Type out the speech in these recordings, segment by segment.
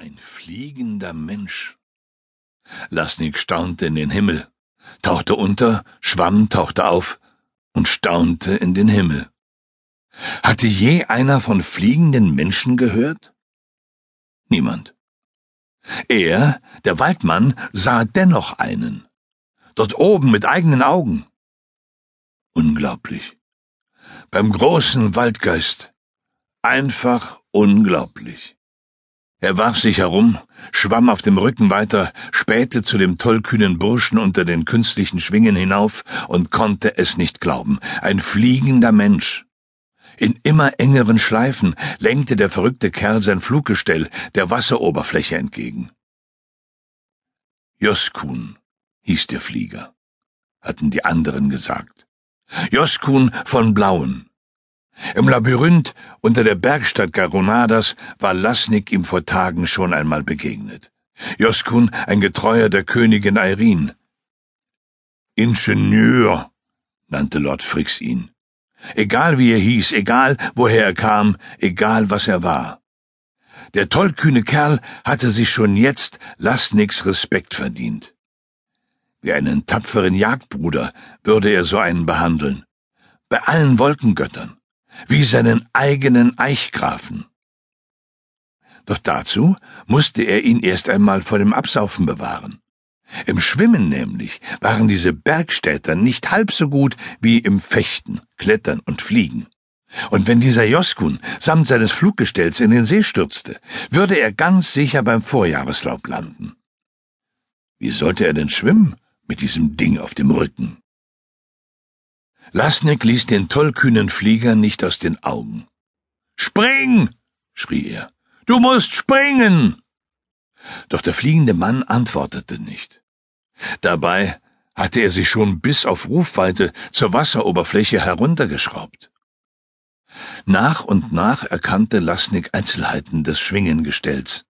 Ein fliegender Mensch. Lasnik staunte in den Himmel, tauchte unter, schwamm, tauchte auf und staunte in den Himmel. Hatte je einer von fliegenden Menschen gehört? Niemand. Er, der Waldmann, sah dennoch einen. Dort oben mit eigenen Augen. Unglaublich. Beim großen Waldgeist. Einfach unglaublich. Er warf sich herum, schwamm auf dem Rücken weiter, spähte zu dem tollkühnen Burschen unter den künstlichen Schwingen hinauf und konnte es nicht glauben. Ein fliegender Mensch. In immer engeren Schleifen lenkte der verrückte Kerl sein Fluggestell der Wasseroberfläche entgegen. Joskun hieß der Flieger, hatten die anderen gesagt. Joskun von Blauen. Im Labyrinth unter der Bergstadt Garonadas war Lasnik ihm vor Tagen schon einmal begegnet. Joskun, ein Getreuer der Königin Irene. Ingenieur, nannte Lord Fricks ihn. Egal wie er hieß, egal woher er kam, egal was er war. Der tollkühne Kerl hatte sich schon jetzt Lasniks Respekt verdient. Wie einen tapferen Jagdbruder würde er so einen behandeln. Bei allen Wolkengöttern wie seinen eigenen Eichgrafen. Doch dazu musste er ihn erst einmal vor dem Absaufen bewahren. Im Schwimmen nämlich waren diese Bergstädter nicht halb so gut wie im Fechten, Klettern und Fliegen. Und wenn dieser Joskun samt seines Fluggestells in den See stürzte, würde er ganz sicher beim Vorjahreslaub landen. Wie sollte er denn schwimmen mit diesem Ding auf dem Rücken? Lasnik ließ den tollkühnen Flieger nicht aus den Augen. Spring! schrie er. Du musst springen! Doch der fliegende Mann antwortete nicht. Dabei hatte er sich schon bis auf Rufweite zur Wasseroberfläche heruntergeschraubt. Nach und nach erkannte Lasnik Einzelheiten des Schwingengestells.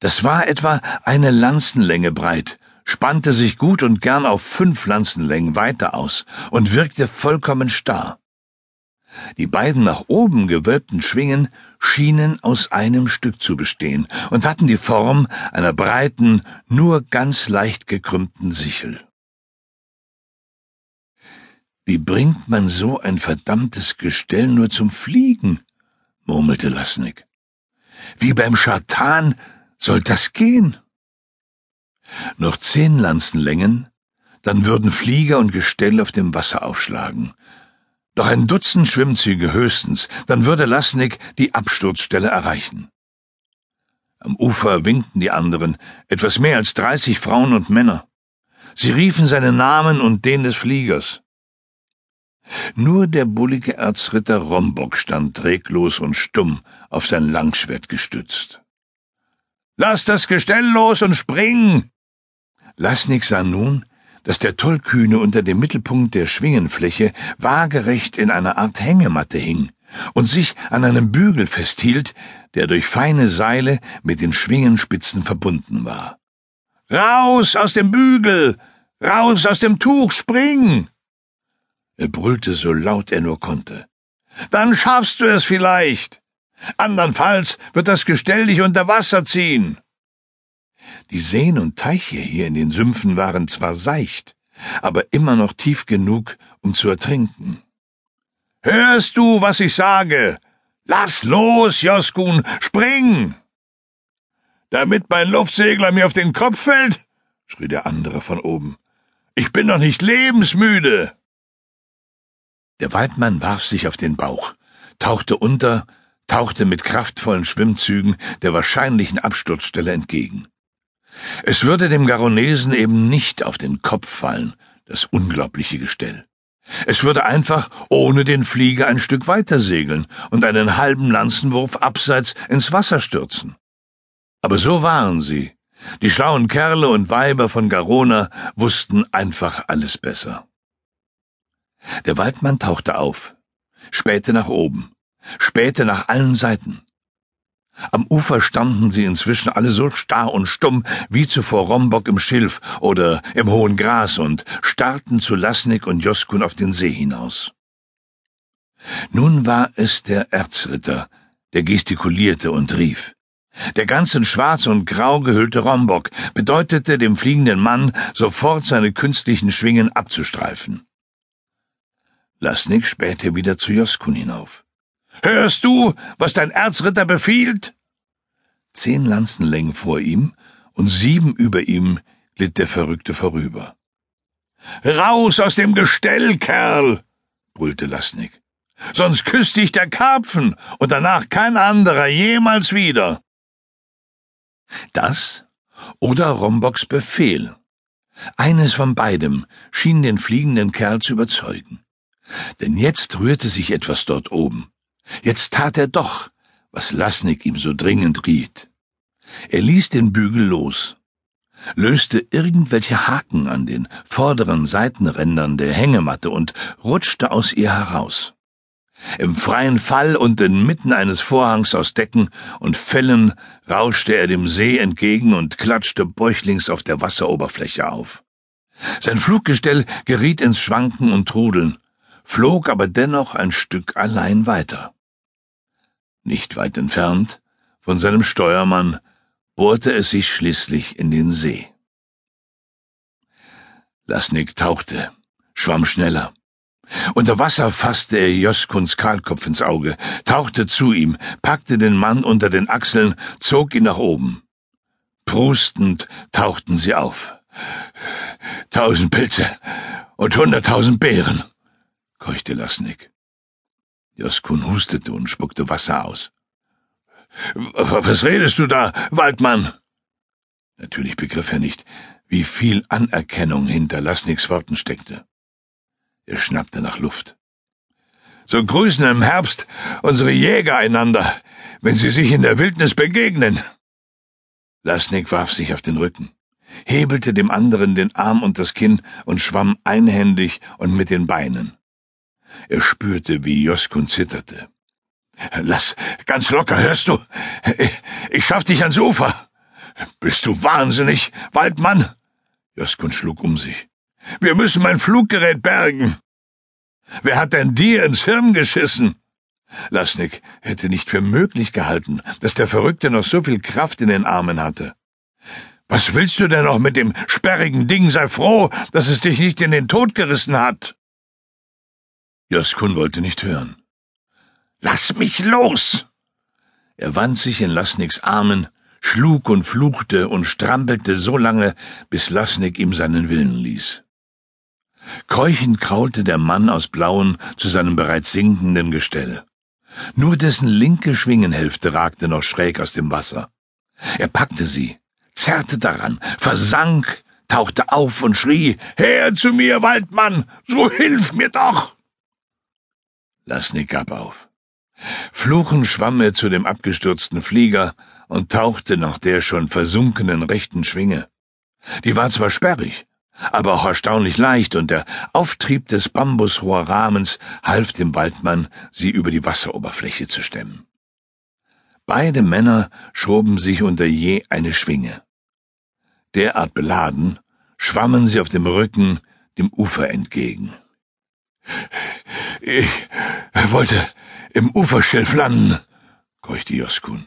Das war etwa eine Lanzenlänge breit spannte sich gut und gern auf fünf Pflanzenlängen weiter aus und wirkte vollkommen starr. Die beiden nach oben gewölbten Schwingen schienen aus einem Stück zu bestehen und hatten die Form einer breiten, nur ganz leicht gekrümmten Sichel. Wie bringt man so ein verdammtes Gestell nur zum Fliegen? murmelte Lasnik. Wie beim Schatan soll das gehen? Noch zehn Lanzenlängen, dann würden Flieger und Gestell auf dem Wasser aufschlagen. Doch ein Dutzend Schwimmzüge höchstens, dann würde Lasnik die Absturzstelle erreichen. Am Ufer winkten die anderen, etwas mehr als dreißig Frauen und Männer. Sie riefen seinen Namen und den des Fliegers. Nur der bullige Erzritter Rombock stand reglos und stumm auf sein Langschwert gestützt. Lass das Gestell los und spring! Lasnik sah nun, dass der Tollkühne unter dem Mittelpunkt der Schwingenfläche waagerecht in einer Art Hängematte hing und sich an einem Bügel festhielt, der durch feine Seile mit den Schwingenspitzen verbunden war. Raus aus dem Bügel! Raus aus dem Tuch! Spring! Er brüllte so laut er nur konnte. Dann schaffst du es vielleicht. Andernfalls wird das Gestell dich unter Wasser ziehen. Die Seen und Teiche hier in den Sümpfen waren zwar seicht, aber immer noch tief genug, um zu ertrinken. Hörst du, was ich sage? Lass los, Joskun, spring! Damit mein Luftsegler mir auf den Kopf fällt? schrie der andere von oben. Ich bin doch nicht lebensmüde. Der Waldmann warf sich auf den Bauch, tauchte unter, tauchte mit kraftvollen Schwimmzügen der wahrscheinlichen Absturzstelle entgegen. Es würde dem Garonesen eben nicht auf den Kopf fallen, das unglaubliche Gestell. Es würde einfach ohne den Flieger ein Stück weiter segeln und einen halben Lanzenwurf abseits ins Wasser stürzen. Aber so waren sie. Die schlauen Kerle und Weiber von Garona wussten einfach alles besser. Der Waldmann tauchte auf, spähte nach oben, spähte nach allen Seiten. Am Ufer standen sie inzwischen alle so starr und stumm wie zuvor Rombock im Schilf oder im hohen Gras und starrten zu Lasnik und Joskun auf den See hinaus. Nun war es der Erzritter, der gestikulierte und rief. Der ganz in schwarz und grau gehüllte Rombock bedeutete dem fliegenden Mann, sofort seine künstlichen Schwingen abzustreifen. Lasnik spähte wieder zu Joskun hinauf. Hörst du, was dein Erzritter befiehlt? Zehn Lanzenlängen vor ihm und sieben über ihm glitt der Verrückte vorüber. Raus aus dem Gestell, Kerl! brüllte Lasnik. Sonst küsst dich der Karpfen und danach kein anderer jemals wieder. Das oder Rombocks Befehl. Eines von beidem schien den fliegenden Kerl zu überzeugen. Denn jetzt rührte sich etwas dort oben. Jetzt tat er doch, was Lasnik ihm so dringend riet. Er ließ den Bügel los, löste irgendwelche Haken an den vorderen Seitenrändern der Hängematte und rutschte aus ihr heraus. Im freien Fall und inmitten eines Vorhangs aus Decken und Fellen rauschte er dem See entgegen und klatschte bäuchlings auf der Wasseroberfläche auf. Sein Fluggestell geriet ins Schwanken und Trudeln, flog aber dennoch ein Stück allein weiter. Nicht weit entfernt, von seinem Steuermann, bohrte es sich schließlich in den See. Lasnik tauchte, schwamm schneller. Unter Wasser fasste er Joskuns Kahlkopf ins Auge, tauchte zu ihm, packte den Mann unter den Achseln, zog ihn nach oben. Prustend tauchten sie auf. Tausend Pilze und hunderttausend Beeren, keuchte Lasnik. Joskun hustete und spuckte Wasser aus. Was redest du da, Waldmann? Natürlich begriff er nicht, wie viel Anerkennung hinter Lasniks Worten steckte. Er schnappte nach Luft. So grüßen im Herbst unsere Jäger einander, wenn sie sich in der Wildnis begegnen. Lasnik warf sich auf den Rücken, hebelte dem anderen den Arm und das Kinn und schwamm einhändig und mit den Beinen. Er spürte, wie Joskun zitterte. Lass ganz locker, hörst du? Ich schaff dich ans Ufer. Bist du wahnsinnig, Waldmann? Joskun schlug um sich. Wir müssen mein Fluggerät bergen. Wer hat denn dir ins Hirn geschissen? Lasnik hätte nicht für möglich gehalten, dass der Verrückte noch so viel Kraft in den Armen hatte. Was willst du denn noch mit dem sperrigen Ding? Sei froh, dass es dich nicht in den Tod gerissen hat. Joskun wollte nicht hören. Lass mich los! Er wand sich in Lasniks Armen, schlug und fluchte und strampelte so lange, bis Lasnik ihm seinen Willen ließ. Keuchend kraulte der Mann aus Blauen zu seinem bereits sinkenden Gestell. Nur dessen linke Schwingenhälfte ragte noch schräg aus dem Wasser. Er packte sie, zerrte daran, versank, tauchte auf und schrie Her zu mir, Waldmann, so hilf mir doch. Lasnik gab auf. Fluchend schwamm er zu dem abgestürzten Flieger und tauchte nach der schon versunkenen rechten Schwinge. Die war zwar sperrig, aber auch erstaunlich leicht, und der Auftrieb des Bambusrohrrahmens half dem Waldmann, sie über die Wasseroberfläche zu stemmen. Beide Männer schoben sich unter je eine Schwinge. Derart beladen schwammen sie auf dem Rücken dem Ufer entgegen. Ich wollte im Uferschilf landen, keuchte Joskun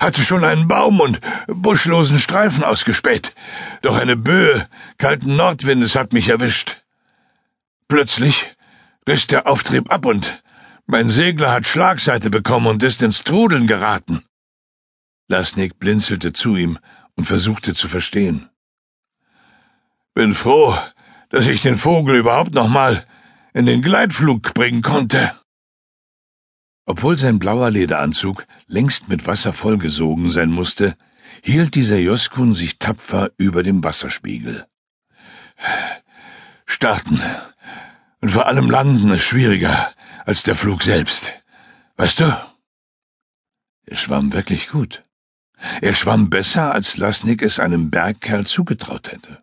hatte schon einen Baum und buschlosen Streifen ausgespäht, doch eine Böe kalten Nordwindes hat mich erwischt. Plötzlich riss der Auftrieb ab und mein Segler hat Schlagseite bekommen und ist ins Trudeln geraten. Lasnik blinzelte zu ihm und versuchte zu verstehen. Bin froh, dass ich den Vogel überhaupt noch mal in den Gleitflug bringen konnte. Obwohl sein blauer Lederanzug längst mit Wasser vollgesogen sein musste, hielt dieser Joskun sich tapfer über dem Wasserspiegel. Starten und vor allem landen ist schwieriger als der Flug selbst. Weißt du? Er schwamm wirklich gut. Er schwamm besser, als Lasnik es einem Bergkerl zugetraut hätte.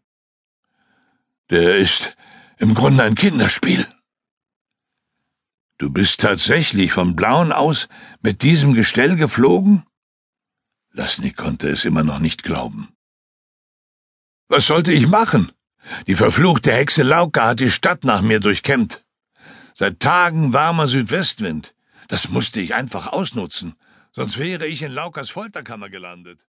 Der ist im Grunde ein Kinderspiel. Du bist tatsächlich vom Blauen aus mit diesem Gestell geflogen? Lasnik konnte es immer noch nicht glauben. Was sollte ich machen? Die verfluchte Hexe Lauke hat die Stadt nach mir durchkämmt. Seit Tagen warmer Südwestwind. Das musste ich einfach ausnutzen. Sonst wäre ich in Laukers Folterkammer gelandet.